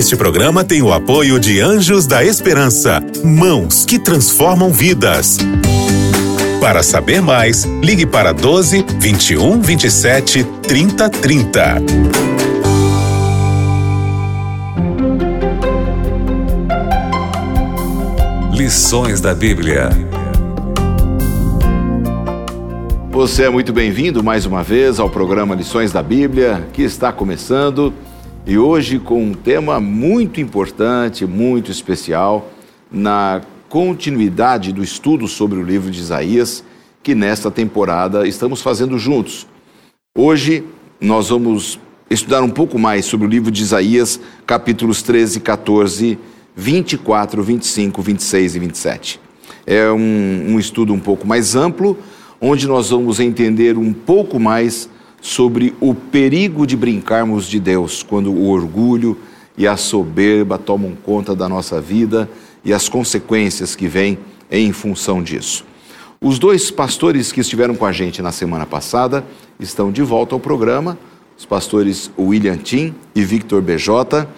Este programa tem o apoio de Anjos da Esperança, mãos que transformam vidas. Para saber mais, ligue para 12 21 27 30 30. Lições da Bíblia. Você é muito bem-vindo mais uma vez ao programa Lições da Bíblia, que está começando e hoje com um tema muito importante, muito especial, na continuidade do estudo sobre o livro de Isaías, que nesta temporada estamos fazendo juntos. Hoje nós vamos estudar um pouco mais sobre o livro de Isaías, capítulos 13, 14, 24, 25, 26 e 27. É um, um estudo um pouco mais amplo onde nós vamos entender um pouco mais sobre o perigo de brincarmos de Deus quando o orgulho e a soberba tomam conta da nossa vida e as consequências que vêm em função disso. Os dois pastores que estiveram com a gente na semana passada estão de volta ao programa, os pastores William Tim e Victor BJ,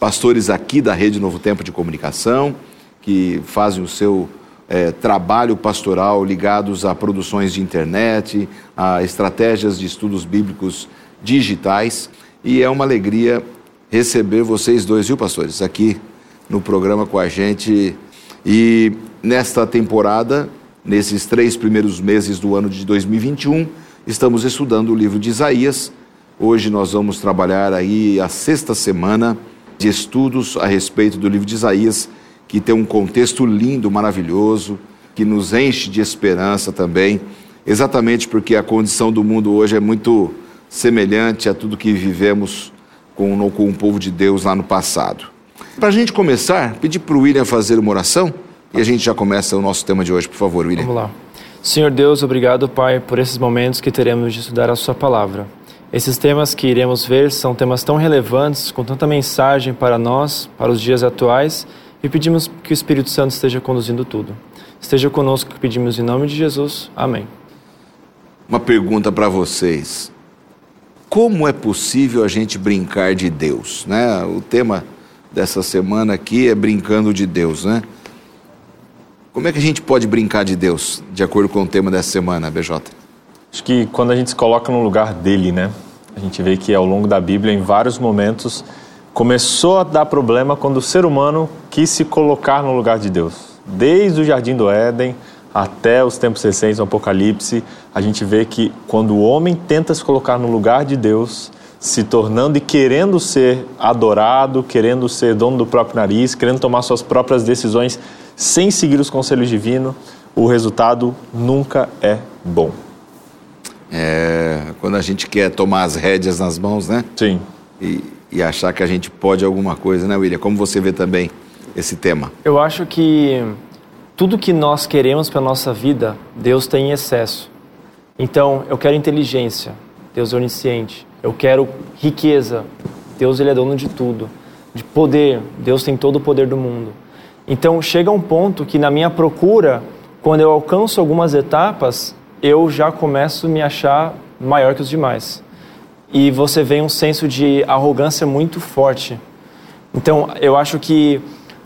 pastores aqui da Rede Novo Tempo de Comunicação, que fazem o seu é, trabalho pastoral ligados a produções de internet, a estratégias de estudos bíblicos digitais. E é uma alegria receber vocês dois, viu, pastores, aqui no programa com a gente. E nesta temporada, nesses três primeiros meses do ano de 2021, estamos estudando o livro de Isaías. Hoje nós vamos trabalhar aí a sexta semana de estudos a respeito do livro de Isaías que tem um contexto lindo, maravilhoso, que nos enche de esperança também, exatamente porque a condição do mundo hoje é muito semelhante a tudo que vivemos com, com o povo de Deus lá no passado. Para a gente começar, pedir para o William fazer uma oração e a gente já começa o nosso tema de hoje, por favor, William. Vamos lá. Senhor Deus, obrigado, Pai, por esses momentos que teremos de estudar a Sua palavra. Esses temas que iremos ver são temas tão relevantes, com tanta mensagem para nós, para os dias atuais e pedimos que o Espírito Santo esteja conduzindo tudo. Esteja conosco, que pedimos em nome de Jesus. Amém. Uma pergunta para vocês. Como é possível a gente brincar de Deus? Né? O tema dessa semana aqui é brincando de Deus, né? Como é que a gente pode brincar de Deus, de acordo com o tema dessa semana, BJ? Acho que quando a gente se coloca no lugar dele, né? A gente vê que ao longo da Bíblia, em vários momentos, começou a dar problema quando o ser humano quis se colocar no lugar de Deus. Desde o jardim do Éden até os tempos recentes, o Apocalipse, a gente vê que quando o homem tenta se colocar no lugar de Deus, se tornando e querendo ser adorado, querendo ser dono do próprio nariz, querendo tomar suas próprias decisões sem seguir os conselhos divinos, o resultado nunca é bom. É, quando a gente quer tomar as rédeas nas mãos, né? Sim. E, e achar que a gente pode alguma coisa, né, William? Como você vê também esse tema? Eu acho que tudo que nós queremos para nossa vida, Deus tem em excesso. Então, eu quero inteligência, Deus é onisciente. Eu quero riqueza, Deus ele é dono de tudo. De poder, Deus tem todo o poder do mundo. Então, chega um ponto que na minha procura, quando eu alcanço algumas etapas, eu já começo a me achar maior que os demais e você vê um senso de arrogância muito forte. Então, eu acho que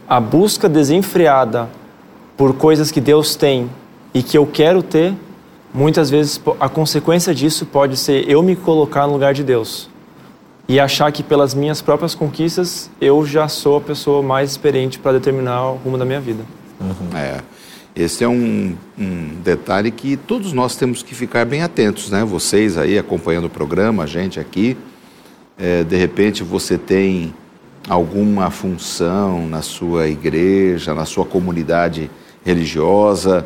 a busca desenfreada por coisas que Deus tem e que eu quero ter, muitas vezes a consequência disso pode ser eu me colocar no lugar de Deus e achar que pelas minhas próprias conquistas eu já sou a pessoa mais experiente para determinar o rumo da minha vida. Uhum. É. Esse é um, um, detalhe que todos nós temos que ficar bem atentos, né? Vocês aí acompanhando o programa, a gente aqui, é, de repente você tem alguma função na sua igreja, na sua comunidade religiosa.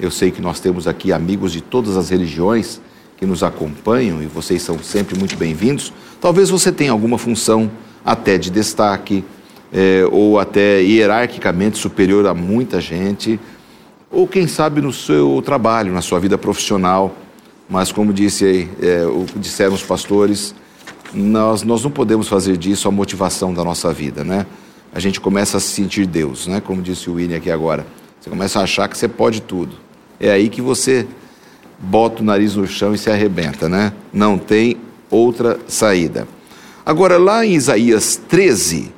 Eu sei que nós temos aqui amigos de todas as religiões que nos acompanham e vocês são sempre muito bem-vindos. Talvez você tenha alguma função até de destaque é, ou até hierarquicamente superior a muita gente ou quem sabe no seu trabalho, na sua vida profissional. Mas como disse aí, é, o, disseram os pastores, nós, nós não podemos fazer disso a motivação da nossa vida, né? A gente começa a se sentir Deus, né? Como disse o Winnie aqui agora. Você começa a achar que você pode tudo. É aí que você bota o nariz no chão e se arrebenta, né? Não tem outra saída. Agora, lá em Isaías 13,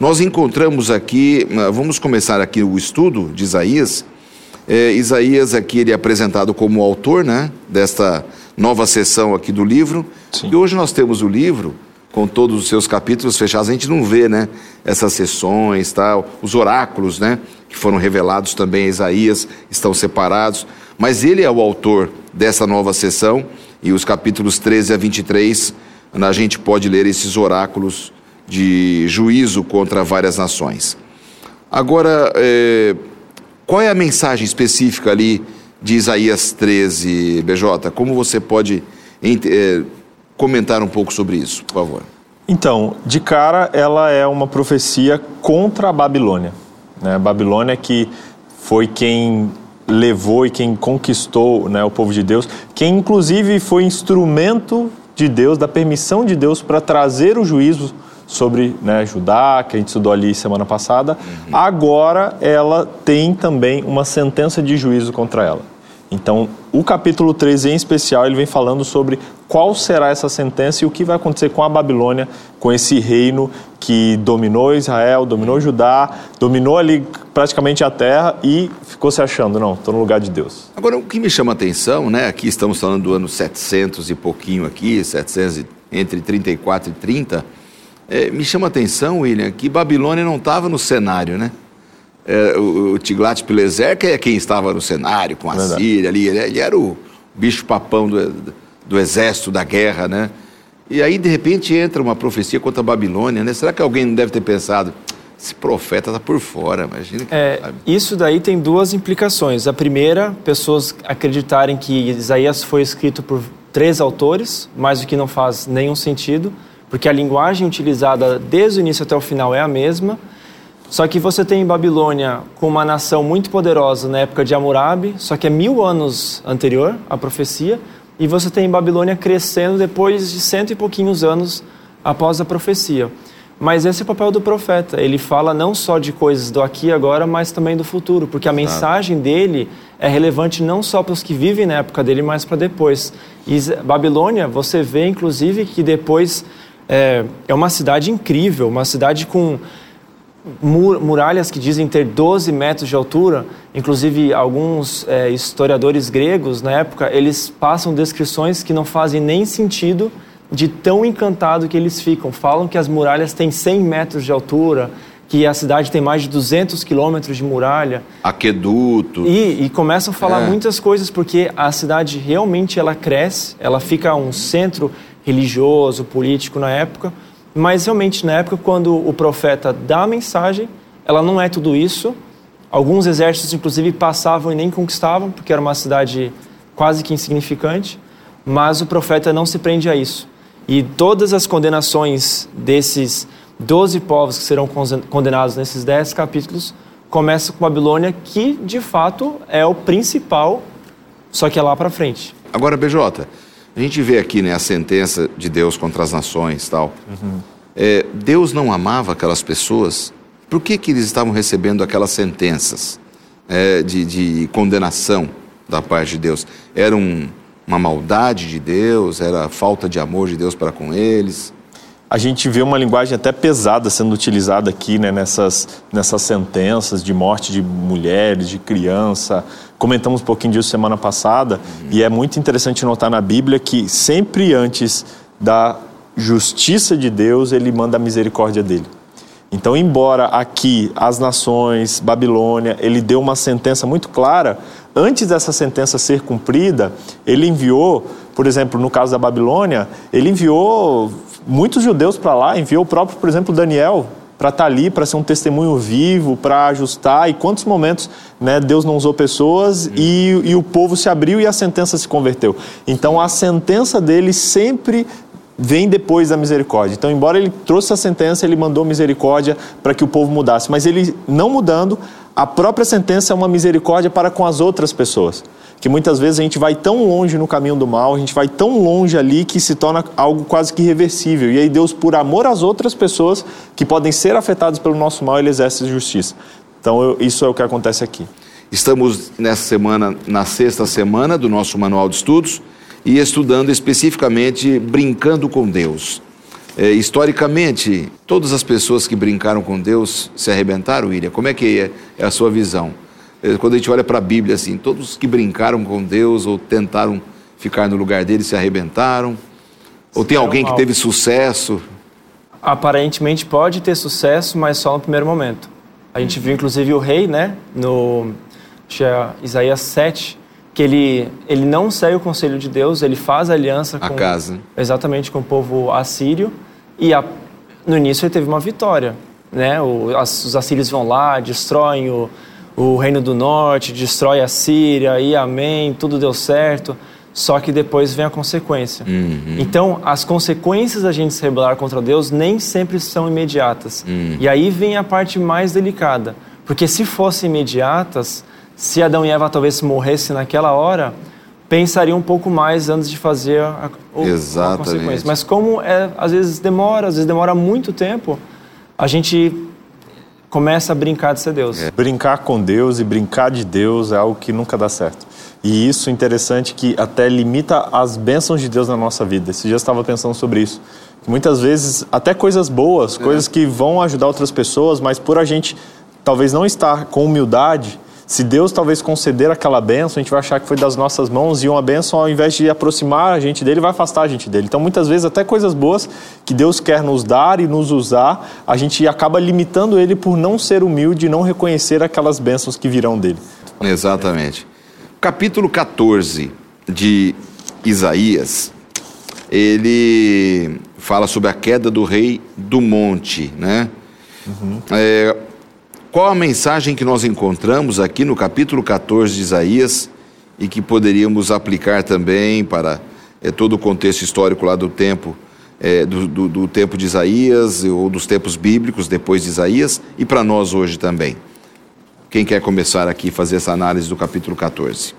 nós encontramos aqui, vamos começar aqui o estudo de Isaías. É, Isaías aqui ele é apresentado como autor, né, desta nova sessão aqui do livro. Sim. E hoje nós temos o livro com todos os seus capítulos fechados. A gente não vê, né, essas sessões, tal, os oráculos, né, que foram revelados também a Isaías estão separados. Mas ele é o autor dessa nova sessão e os capítulos 13 a 23 a gente pode ler esses oráculos de juízo contra várias nações. Agora, é, qual é a mensagem específica ali de Isaías 13, BJ? Como você pode é, comentar um pouco sobre isso, por favor? Então, de cara, ela é uma profecia contra a Babilônia. Né? A Babilônia que foi quem levou e quem conquistou né, o povo de Deus, quem inclusive foi instrumento de Deus, da permissão de Deus para trazer o juízo sobre né, Judá, que a gente estudou ali semana passada. Uhum. Agora ela tem também uma sentença de juízo contra ela. Então, o capítulo 13 em especial, ele vem falando sobre qual será essa sentença e o que vai acontecer com a Babilônia, com esse reino que dominou Israel, dominou Judá, dominou ali praticamente a terra e ficou se achando, não, estou no lugar de Deus. Agora, o que me chama a atenção, né, aqui estamos falando do ano 700 e pouquinho aqui, 700 entre 34 e 30, é, me chama a atenção, William, que Babilônia não estava no cenário, né? É, o, o Tiglat-Pileser, que é quem estava no cenário com a Verdade. Síria ali, ele, ele, era o bicho-papão do, do exército, da guerra, né? E aí, de repente, entra uma profecia contra a Babilônia, né? Será que alguém não deve ter pensado, esse profeta está por fora, imagina que... É, isso daí tem duas implicações. A primeira, pessoas acreditarem que Isaías foi escrito por três autores, mas o que não faz nenhum sentido porque a linguagem utilizada desde o início até o final é a mesma. Só que você tem Babilônia com uma nação muito poderosa na época de Hammurabi, só que é mil anos anterior à profecia, e você tem Babilônia crescendo depois de cento e pouquinhos anos após a profecia. Mas esse é o papel do profeta. Ele fala não só de coisas do aqui e agora, mas também do futuro, porque a mensagem dele é relevante não só para os que vivem na época dele, mas para depois. E Babilônia, você vê inclusive que depois é, é uma cidade incrível, uma cidade com muralhas que dizem ter 12 metros de altura. Inclusive, alguns é, historiadores gregos, na época, eles passam descrições que não fazem nem sentido de tão encantado que eles ficam. Falam que as muralhas têm 100 metros de altura, que a cidade tem mais de 200 quilômetros de muralha. Aqueduto. E, e começam a falar é. muitas coisas, porque a cidade realmente ela cresce, ela fica um centro religioso, político na época, mas realmente na época quando o profeta dá a mensagem, ela não é tudo isso. Alguns exércitos inclusive passavam e nem conquistavam, porque era uma cidade quase que insignificante, mas o profeta não se prende a isso. E todas as condenações desses doze povos que serão condenados nesses dez capítulos começam com Babilônia, que de fato é o principal, só que é lá para frente. Agora, BJ, a gente vê aqui né, a sentença de Deus contra as nações tal. Uhum. É, Deus não amava aquelas pessoas. Por que, que eles estavam recebendo aquelas sentenças é, de, de, condenação da parte de Deus? Era um, uma maldade de Deus? Era falta de amor de Deus para com eles? A gente vê uma linguagem até pesada sendo utilizada aqui, né, nessas, nessas sentenças de morte de mulheres, de criança. Comentamos um pouquinho disso semana passada, uhum. e é muito interessante notar na Bíblia que sempre antes da justiça de Deus, ele manda a misericórdia dele. Então, embora aqui as nações, Babilônia, ele deu uma sentença muito clara, antes dessa sentença ser cumprida, ele enviou, por exemplo, no caso da Babilônia, ele enviou muitos judeus para lá, enviou o próprio, por exemplo, Daniel para estar tá ali, para ser um testemunho vivo, para ajustar. E quantos momentos né, Deus não usou pessoas e, e o povo se abriu e a sentença se converteu. Então a sentença dele sempre vem depois da misericórdia. Então, embora ele trouxe a sentença, ele mandou misericórdia para que o povo mudasse. Mas ele não mudando, a própria sentença é uma misericórdia para com as outras pessoas que muitas vezes a gente vai tão longe no caminho do mal, a gente vai tão longe ali que se torna algo quase que irreversível. E aí Deus, por amor às outras pessoas que podem ser afetadas pelo nosso mal, ele exerce justiça. Então eu, isso é o que acontece aqui. Estamos nessa semana, na sexta semana do nosso manual de estudos e estudando especificamente brincando com Deus. É, historicamente, todas as pessoas que brincaram com Deus se arrebentaram, William? Como é que é a sua visão? É, quando a gente olha para a Bíblia, assim, todos que brincaram com Deus ou tentaram ficar no lugar dele se arrebentaram? Ou tem alguém que teve sucesso? Aparentemente pode ter sucesso, mas só no primeiro momento. A gente viu inclusive o rei, né, no é Isaías 7, que ele, ele não segue o conselho de Deus, ele faz aliança a com casa. exatamente com o povo assírio e a, no início ele teve uma vitória, né? O, as, os assírios vão lá, destroem o, o reino do norte, destrói a Síria e amém, tudo deu certo. Só que depois vem a consequência. Uhum. Então, as consequências da gente se rebelar contra Deus nem sempre são imediatas. Uhum. E aí vem a parte mais delicada. Porque se fossem imediatas, se Adão e Eva talvez morressem naquela hora, pensaria um pouco mais antes de fazer a, a, a consequência. Mas como é, às vezes demora, às vezes demora muito tempo, a gente começa a brincar de ser Deus. É. Brincar com Deus e brincar de Deus é algo que nunca dá certo. E isso é interessante que até limita as bênçãos de Deus na nossa vida. Esse dia eu estava pensando sobre isso. Muitas vezes, até coisas boas, é. coisas que vão ajudar outras pessoas, mas por a gente talvez não estar com humildade, se Deus talvez conceder aquela bênção, a gente vai achar que foi das nossas mãos e uma bênção, ao invés de aproximar a gente dele, vai afastar a gente dele. Então, muitas vezes, até coisas boas que Deus quer nos dar e nos usar, a gente acaba limitando ele por não ser humilde e não reconhecer aquelas bênçãos que virão dele. Exatamente capítulo 14 de Isaías, ele fala sobre a queda do rei do monte, né? Uhum. É, qual a mensagem que nós encontramos aqui no capítulo 14 de Isaías e que poderíamos aplicar também para é, todo o contexto histórico lá do tempo, é, do, do, do tempo de Isaías ou dos tempos bíblicos depois de Isaías e para nós hoje também? Quem quer começar aqui fazer essa análise do capítulo 14?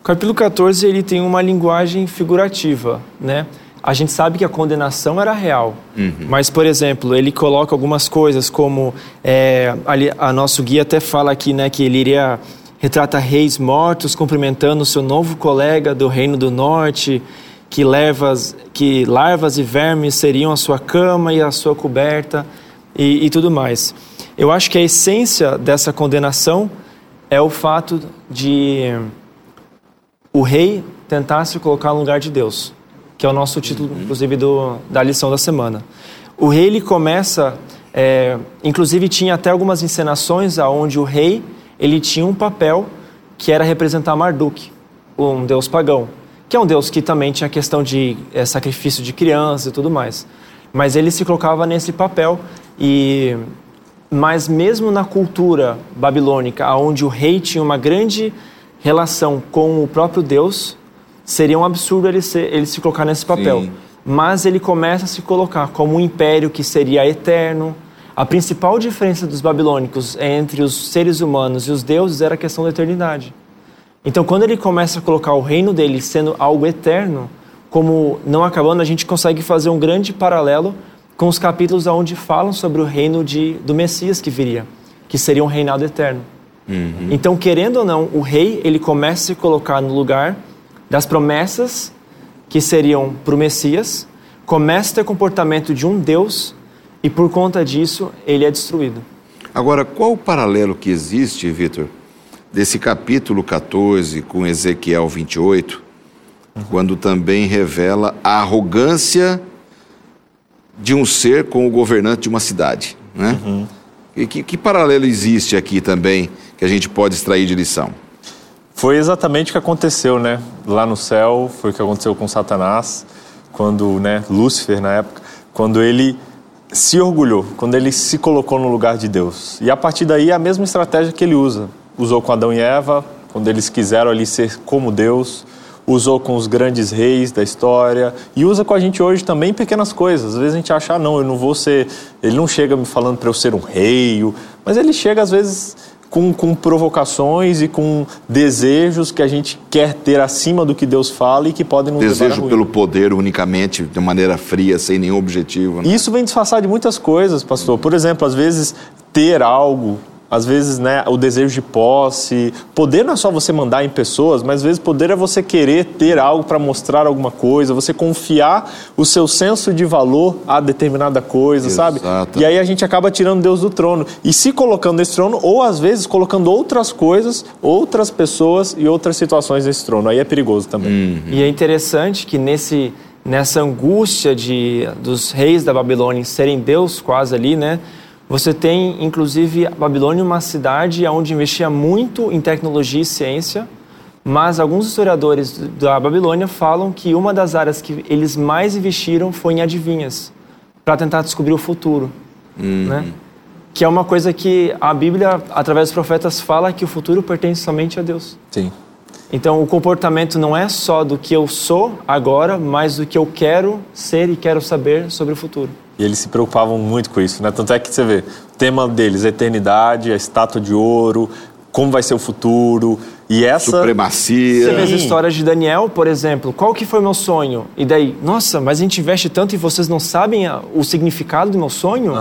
O capítulo 14 ele tem uma linguagem figurativa, né? A gente sabe que a condenação era real, uhum. mas, por exemplo, ele coloca algumas coisas como é, ali, a nosso guia até fala aqui, né, que ele iria retrata reis mortos cumprimentando seu novo colega do reino do norte, que larvas, que larvas e vermes seriam a sua cama e a sua coberta e, e tudo mais. Eu acho que a essência dessa condenação é o fato de o rei tentar se colocar no lugar de Deus, que é o nosso título, inclusive, do, da lição da semana. O rei ele começa, é, inclusive tinha até algumas encenações aonde o rei ele tinha um papel que era representar Marduk, um deus pagão, que é um deus que também tinha questão de é, sacrifício de crianças e tudo mais. Mas ele se colocava nesse papel e mas mesmo na cultura babilônica, onde o rei tinha uma grande relação com o próprio Deus, seria um absurdo ele, ser, ele se colocar nesse papel. Sim. Mas ele começa a se colocar como um império que seria eterno. A principal diferença dos babilônicos entre os seres humanos e os deuses era a questão da eternidade. Então, quando ele começa a colocar o reino dele sendo algo eterno, como não acabando, a gente consegue fazer um grande paralelo com os capítulos onde falam sobre o reino de, do Messias que viria, que seria um reinado eterno. Uhum. Então, querendo ou não, o rei ele começa a se colocar no lugar das promessas que seriam para o Messias, começa a ter comportamento de um Deus e por conta disso ele é destruído. Agora, qual o paralelo que existe, Vitor, desse capítulo 14 com Ezequiel 28, uhum. quando também revela a arrogância de um ser com o governante de uma cidade, né? Uhum. E que, que paralelo existe aqui também que a gente pode extrair de lição? Foi exatamente o que aconteceu, né? Lá no céu, foi o que aconteceu com Satanás, quando, né, Lúcifer na época, quando ele se orgulhou, quando ele se colocou no lugar de Deus. E a partir daí é a mesma estratégia que ele usa. Usou com Adão e Eva, quando eles quiseram ali ser como Deus, usou com os grandes reis da história e usa com a gente hoje também pequenas coisas. Às vezes a gente acha, ah, não, eu não vou ser. Ele não chega me falando para eu ser um rei, mas ele chega às vezes com, com provocações e com desejos que a gente quer ter acima do que Deus fala e que podem nos Desejo pelo poder unicamente, de maneira fria, sem nenhum objetivo. Né? Isso vem disfarçar de muitas coisas, pastor. Por exemplo, às vezes ter algo às vezes, né, o desejo de posse. Poder não é só você mandar em pessoas, mas às vezes poder é você querer ter algo para mostrar alguma coisa, você confiar o seu senso de valor a determinada coisa, Exato. sabe? E aí a gente acaba tirando Deus do trono e se colocando nesse trono, ou às vezes colocando outras coisas, outras pessoas e outras situações nesse trono. Aí é perigoso também. E é interessante que nesse, nessa angústia de, dos reis da Babilônia serem Deus quase ali, né? Você tem, inclusive, a Babilônia uma cidade onde investia muito em tecnologia e ciência, mas alguns historiadores da Babilônia falam que uma das áreas que eles mais investiram foi em adivinhas, para tentar descobrir o futuro, né? Que é uma coisa que a Bíblia, através dos profetas, fala que o futuro pertence somente a Deus. Sim. Então, o comportamento não é só do que eu sou agora, mas do que eu quero ser e quero saber sobre o futuro. E eles se preocupavam muito com isso, né? Tanto é que você vê, o tema deles, eternidade, a estátua de ouro, como vai ser o futuro. E essa. Supremacia. Você vê as histórias de Daniel, por exemplo. Qual que foi meu sonho? E daí, nossa, mas a gente investe tanto e vocês não sabem o significado do meu sonho?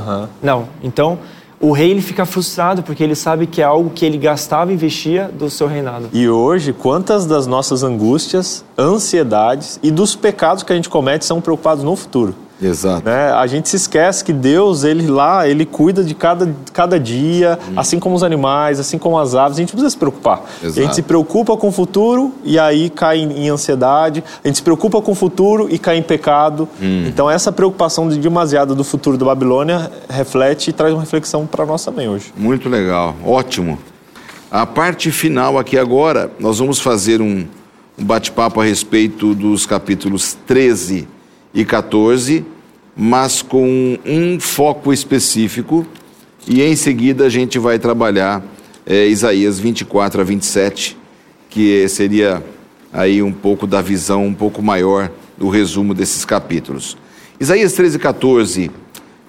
Não. Então, o rei ele fica frustrado porque ele sabe que é algo que ele gastava e investia do seu reinado. E hoje, quantas das nossas angústias, ansiedades e dos pecados que a gente comete são preocupados no futuro? Exato. né? A gente se esquece que Deus, ele lá, ele cuida de cada, cada dia, assim como os animais, assim como as aves. A gente precisa se preocupar. Exato. A gente se preocupa com o futuro e aí cai em, em ansiedade. A gente se preocupa com o futuro e cai em pecado. Então essa preocupação de demasiado do futuro da Babilônia reflete e traz uma reflexão para nós também hoje. Muito legal, ótimo. A parte final aqui agora, nós vamos fazer um, um bate-papo a respeito dos capítulos 13 e 14, mas com um foco específico, e em seguida a gente vai trabalhar eh, Isaías 24 a 27, que seria aí um pouco da visão um pouco maior do resumo desses capítulos. Isaías 13 e 14,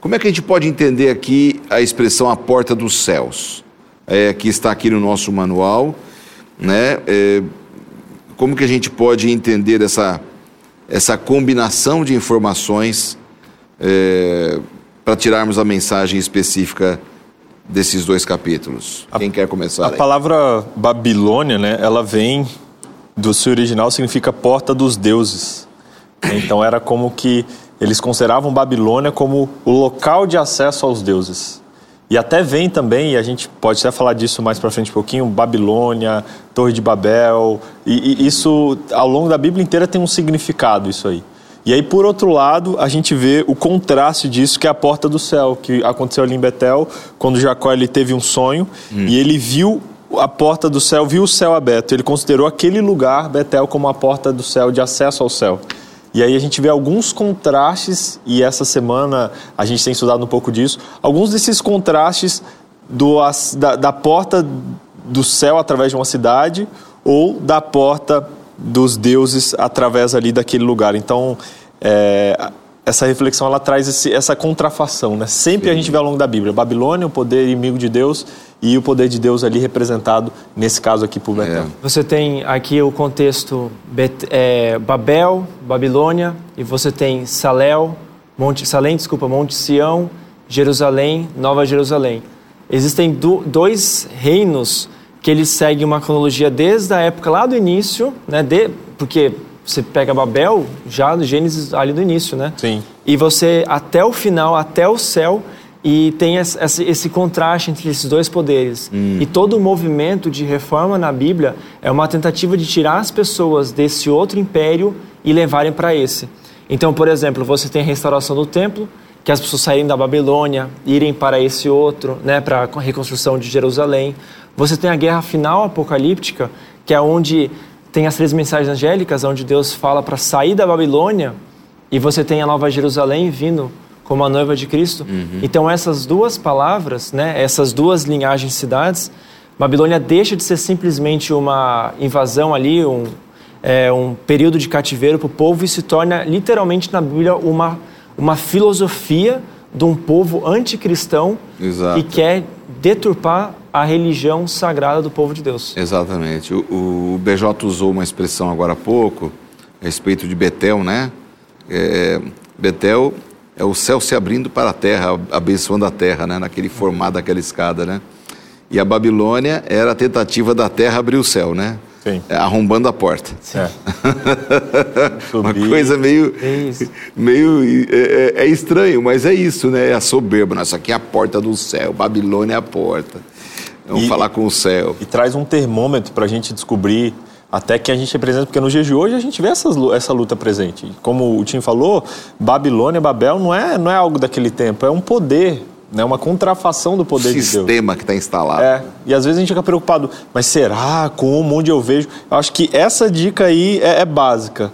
como é que a gente pode entender aqui a expressão a porta dos céus? É, que está aqui no nosso manual, né? É, como que a gente pode entender essa, essa combinação de informações para tirarmos a mensagem específica desses dois capítulos? Quem quer começar? A aí? palavra Babilônia, né, ela vem do seu original, significa porta dos deuses. Então era como que eles consideravam Babilônia como o local de acesso aos deuses. E até vem também, e a gente pode até falar disso mais para frente um pouquinho, Babilônia, Torre de Babel, e, e isso ao longo da Bíblia inteira tem um significado isso aí. E aí, por outro lado, a gente vê o contraste disso, que é a porta do céu, que aconteceu ali em Betel, quando Jacó ele teve um sonho e ele viu a porta do céu, viu o céu aberto. Ele considerou aquele lugar, Betel, como a porta do céu, de acesso ao céu. E aí a gente vê alguns contrastes, e essa semana a gente tem estudado um pouco disso, alguns desses contrastes do, da, da porta do céu através de uma cidade ou da porta dos deuses através ali daquele lugar. Então, é, essa reflexão ela traz esse- essa contrafação, né? Sempre a gente vê ao longo da Bíblia, Babilônia, o poder inimigo de Deus e o poder de Deus ali representado nesse caso aqui por Betel. Você tem aqui o contexto Bet- é, Babel, Babilônia, e você tem Salel, Monte Salém, desculpa, Monte Sião, Jerusalém, Nova Jerusalém. Existem do- dois reinos que eles seguem uma cronologia desde a época lá do início, né? De, porque você pega Babel já no Gênesis ali do início, né? Sim. E você até o final, até o céu, e tem esse, esse- contraste entre esses dois poderes. E todo o movimento de reforma na Bíblia é uma tentativa de tirar as pessoas desse outro império e levarem para esse. Então, por exemplo, você tem a restauração do templo, que as pessoas saírem da Babilônia, irem para esse outro, né, para a reconstrução de Jerusalém. Você tem a guerra final apocalíptica, que é onde tem as três mensagens angélicas, onde Deus fala para sair da Babilônia e você tem a Nova Jerusalém vindo como a noiva de Cristo. Então essas duas palavras, né, essas duas linhagens de cidades, Babilônia deixa de ser simplesmente uma invasão ali, um, é, um período de cativeiro para o povo e se torna literalmente na Bíblia uma, uma filosofia de um povo anticristão Exato. que quer deturpar a religião sagrada do povo de Deus. Exatamente. O, o BJ usou uma expressão agora há pouco a respeito de Betel, né? É, Betel é o céu se abrindo para a terra, abençoando a terra, né? Naquele formato daquela escada, né? E a Babilônia era a tentativa da terra abrir o céu, né? Sim. É, arrombando a porta. É. Uma coisa meio. É isso. meio é, é- é estranho, mas é isso, né? É a soberba. Nossa, aqui é a porta do céu. Babilônia é a porta. Vamos E- falar com o céu. E traz um termômetro para a gente descobrir até que a gente representa, porque nos dias de hoje a gente vê essas essa luta presente. Como o Tim falou, Babilônia, Babel não é, não é algo daquele tempo, é um poder, né? uma contrafação do poder de Deus. Sistema que está instalado. É, e às vezes a gente fica preocupado, mas será? Como? Onde eu vejo? Eu acho que essa dica aí é, é básica.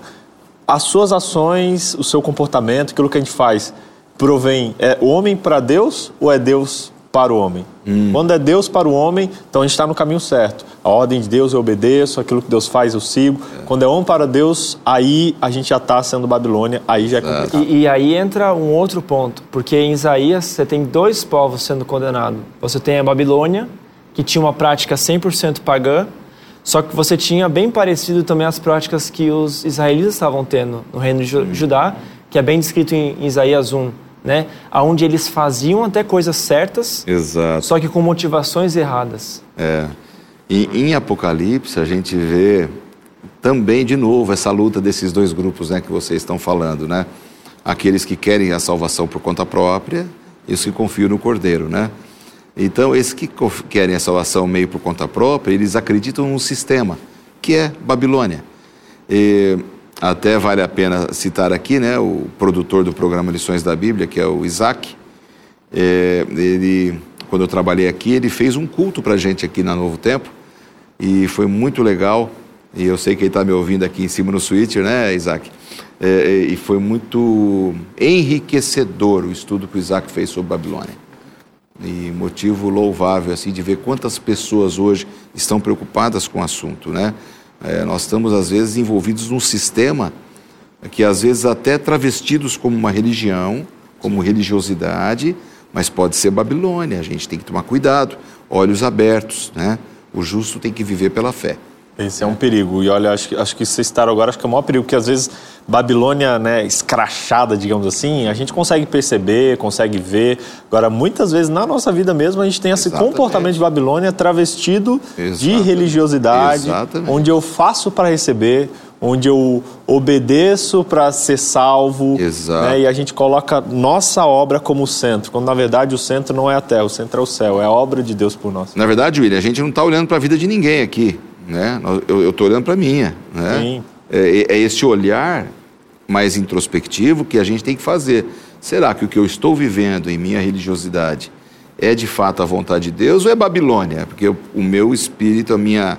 As suas ações, o seu comportamento, aquilo que a gente faz, provém, é homem para Deus ou é Deus para o homem? Quando é Deus para o homem, então a gente está no caminho certo. A ordem de Deus eu obedeço, aquilo que Deus faz eu sigo. Quando é homem para Deus, aí a gente já está sendo Babilônia, aí já é complicado. E, e aí entra um outro ponto, porque em Isaías você tem dois povos sendo condenados. Você tem a Babilônia, que tinha uma prática 100% pagã, só que você tinha bem parecido também as práticas que os israelitas estavam tendo no reino de Ju- Judá, que é bem descrito em Isaías 1, né? Onde eles faziam até coisas certas, Exato. só que com motivações erradas. É. E, em Apocalipse a gente vê também de novo essa luta desses dois grupos, né, que vocês estão falando, né? Aqueles que querem a salvação por conta própria e os que confiam no Cordeiro, né? Então, esses que querem a salvação meio por conta própria, eles acreditam num sistema, que é Babilônia. E até vale a pena citar aqui, né, o produtor do programa Lições da Bíblia, que é o Isaac, é, ele, quando eu trabalhei aqui, ele fez um culto para gente aqui na Novo Tempo e foi muito legal. E eu sei que ele está me ouvindo aqui em cima no switcher, né, Isaac? É, e foi muito enriquecedor o estudo que o Isaac fez sobre Babilônia. E motivo louvável assim de ver quantas pessoas hoje estão preocupadas com o assunto, né? É, nós estamos às vezes envolvidos num sistema que às vezes até travestidos como uma religião, como religiosidade, mas pode ser Babilônia. A gente tem que tomar cuidado, olhos abertos, né? O justo tem que viver pela fé. Esse é um perigo. E olha, acho que, acho que vocês citaram agora, acho que é o maior perigo, porque às vezes Babilônia, né, escrachada, digamos assim, a gente consegue perceber, consegue ver. Agora, muitas vezes na nossa vida mesmo, a gente tem esse Exatamente. comportamento de Babilônia travestido de Exatamente. religiosidade, Exatamente. onde eu faço para receber, onde eu obedeço para ser salvo. Exato. né, e a gente coloca nossa obra como centro, quando na verdade o centro não é a terra, o centro é o céu, é a obra de Deus por nós. Na verdade, William, a gente não está olhando para a vida de ninguém aqui, né? Eu estou olhando para a minha, né? Sim. É, é esse olhar mais introspectivo que a gente tem que fazer. Será que o que eu estou vivendo em minha religiosidade é de fato a vontade de Deus ou é Babilônia? Porque o, o meu espírito, a minha,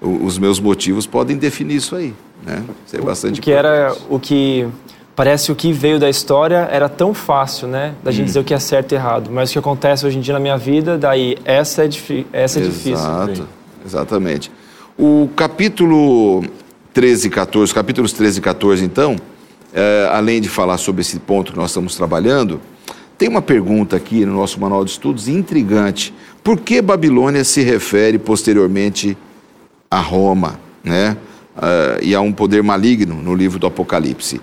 os meus motivos podem definir isso aí, né? Isso é bastante O que era o que parece o que veio da história era tão fácil, né? Da Hum. gente dizer o que é certo e errado. Mas o que acontece hoje em dia na minha vida, daí essa é, essa é difícil. Exato, exatamente. O capítulo 13 e 14, capítulos 13 e 14, então, é, além de falar sobre esse ponto que nós estamos trabalhando, tem uma pergunta aqui no nosso manual de estudos intrigante. Por que Babilônia se refere posteriormente a Roma, né? Ah, e a um poder maligno no livro do Apocalipse?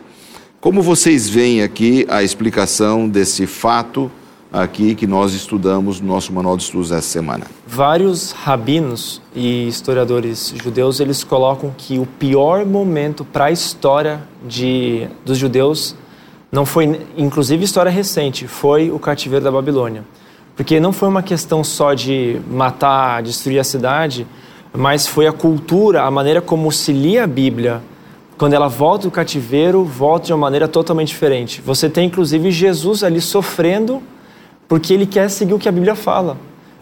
Como vocês veem aqui a explicação desse fato aqui que nós estudamos no nosso manual de estudos essa semana? Vários rabinos e historiadores judeus, eles colocam que o pior momento para a história de, dos judeus não foi, inclusive história recente, foi o cativeiro da Babilônia. Porque não foi uma questão só de matar, destruir a cidade, mas foi a cultura, a maneira como se lia a Bíblia. Quando ela volta do cativeiro, volta de uma maneira totalmente diferente. Você tem inclusive Jesus ali sofrendo porque ele quer seguir o que a Bíblia fala.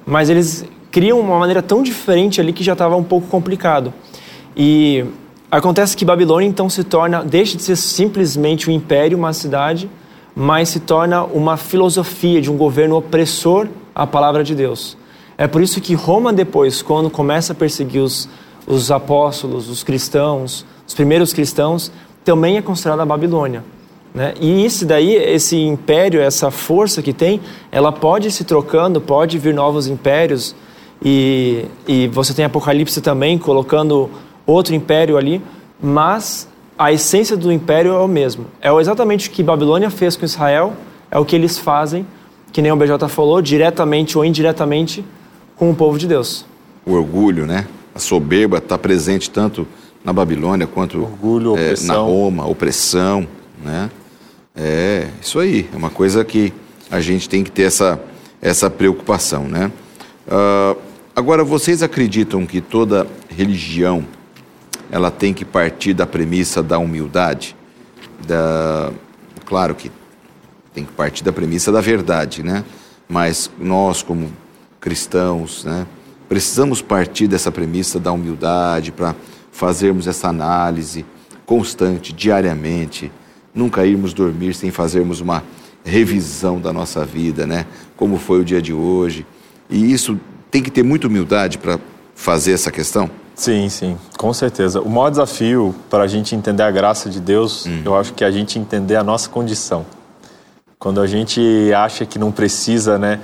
Mas eles criam uma maneira tão diferente ali que já estava um pouco complicado. E acontece que Babilônia então se torna, deixa de ser simplesmente um império, uma cidade, mas se torna uma filosofia de um governo opressor à palavra de Deus. É por isso que Roma depois, quando começa a perseguir os, os apóstolos, os cristãos, os primeiros cristãos, também é considerada a Babilônia. Né? E isso daí, esse império, essa força que tem, ela pode ir se trocando, pode vir novos impérios. E, e você tem Apocalipse também colocando outro império ali, mas a essência do império é o mesmo. É exatamente o que Babilônia fez com Israel, é o que eles fazem, que nem o BJ falou, diretamente ou indiretamente com o povo de Deus. O orgulho, né? A soberba está presente tanto na Babilônia quanto orgulho, é, na Roma, opressão, né? É isso aí, é uma coisa que a gente tem que ter essa, essa preocupação, né? Uh, agora, vocês acreditam que toda religião ela tem que partir da premissa da humildade? Da, claro que tem que partir da premissa da verdade, né? Mas nós, como cristãos, né, precisamos partir dessa premissa da humildade para fazermos essa análise constante, diariamente, nunca irmos dormir sem fazermos uma revisão da nossa vida, né? Como foi o dia de hoje. E isso tem que ter muita humildade para fazer essa questão? Sim, sim, com certeza. O maior desafio para a gente entender a graça de Deus, hum. eu acho que é a gente entender a nossa condição. Quando a gente acha que não precisa, né,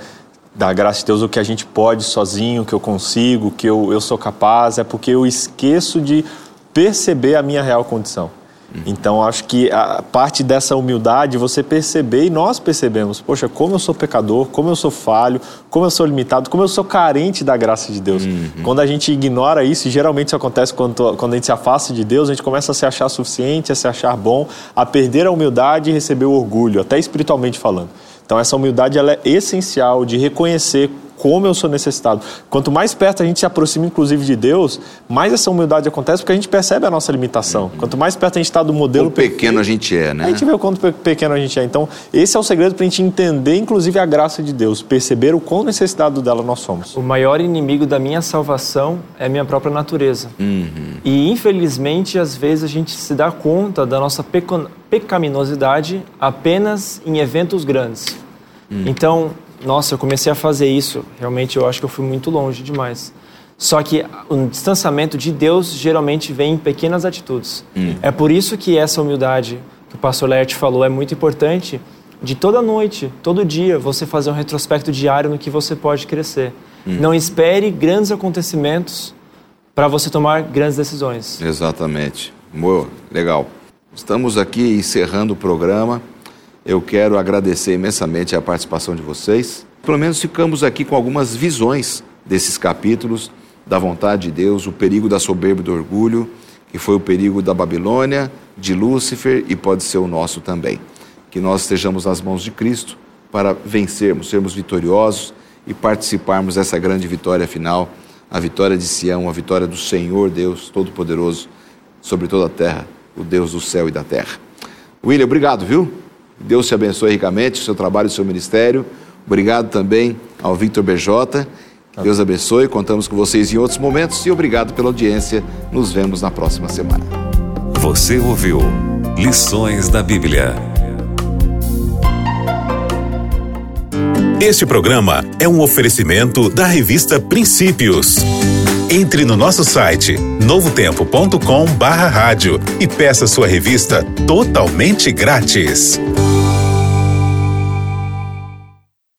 da graça de Deus, o que a gente pode sozinho, que eu consigo, que eu, eu sou capaz, é porque eu esqueço de perceber a minha real condição. Então, acho que a parte dessa humildade você perceber e nós percebemos, poxa, como eu sou pecador, como eu sou falho, como eu sou limitado, como eu sou carente da graça de Deus. Uhum. Quando a gente ignora isso, e geralmente isso acontece quando, quando a gente se afasta de Deus, a gente começa a se achar suficiente, a se achar bom, a perder a humildade e receber o orgulho, até espiritualmente falando. Então, essa humildade ela é essencial de reconhecer como eu sou necessitado. Quanto mais perto a gente se aproxima, inclusive, de Deus, mais essa humildade acontece, porque a gente percebe a nossa limitação. Uhum. Quanto mais perto a gente está do modelo. Quão pequeno a gente é, né? A gente vê o quanto pequeno a gente é. Então, esse é o segredo para a gente entender, inclusive, a graça de Deus, perceber o quão necessitado dela nós somos. O maior inimigo da minha salvação é a minha própria natureza. Uhum. E, infelizmente, às vezes a gente se dá conta da nossa pecaminosidade apenas em eventos grandes. Uhum. Então, nossa, eu comecei a fazer isso, realmente eu acho que eu fui muito longe demais. Só que o distanciamento de Deus geralmente vem em pequenas atitudes. Hum. É por isso que essa humildade que o pastor Lert falou é muito importante de toda noite, todo dia, você fazer um retrospecto diário no que você pode crescer. Hum. Não espere grandes acontecimentos para você tomar grandes decisões. Exatamente. Boa, legal. Estamos aqui encerrando o programa. Eu quero agradecer imensamente a participação de vocês. Pelo menos ficamos aqui com algumas visões desses capítulos da vontade de Deus, o perigo da soberba e do orgulho, que foi o perigo da Babilônia, de Lúcifer e pode ser o nosso também. Que nós estejamos nas mãos de Cristo para vencermos, sermos vitoriosos e participarmos dessa grande vitória final, a vitória de Sião, a vitória do Senhor Deus Todo-Poderoso sobre toda a terra, o Deus do céu e da terra. William, obrigado, viu? Deus te abençoe ricamente, o seu trabalho e o seu ministério. Obrigado também ao Victor BJ. Deus abençoe, contamos com vocês em outros momentos e obrigado pela audiência. Nos vemos na próxima semana. Você ouviu Lições da Bíblia. Este programa é um oferecimento da revista Princípios. Entre no nosso site novotempo.com/rádio e peça sua revista totalmente grátis.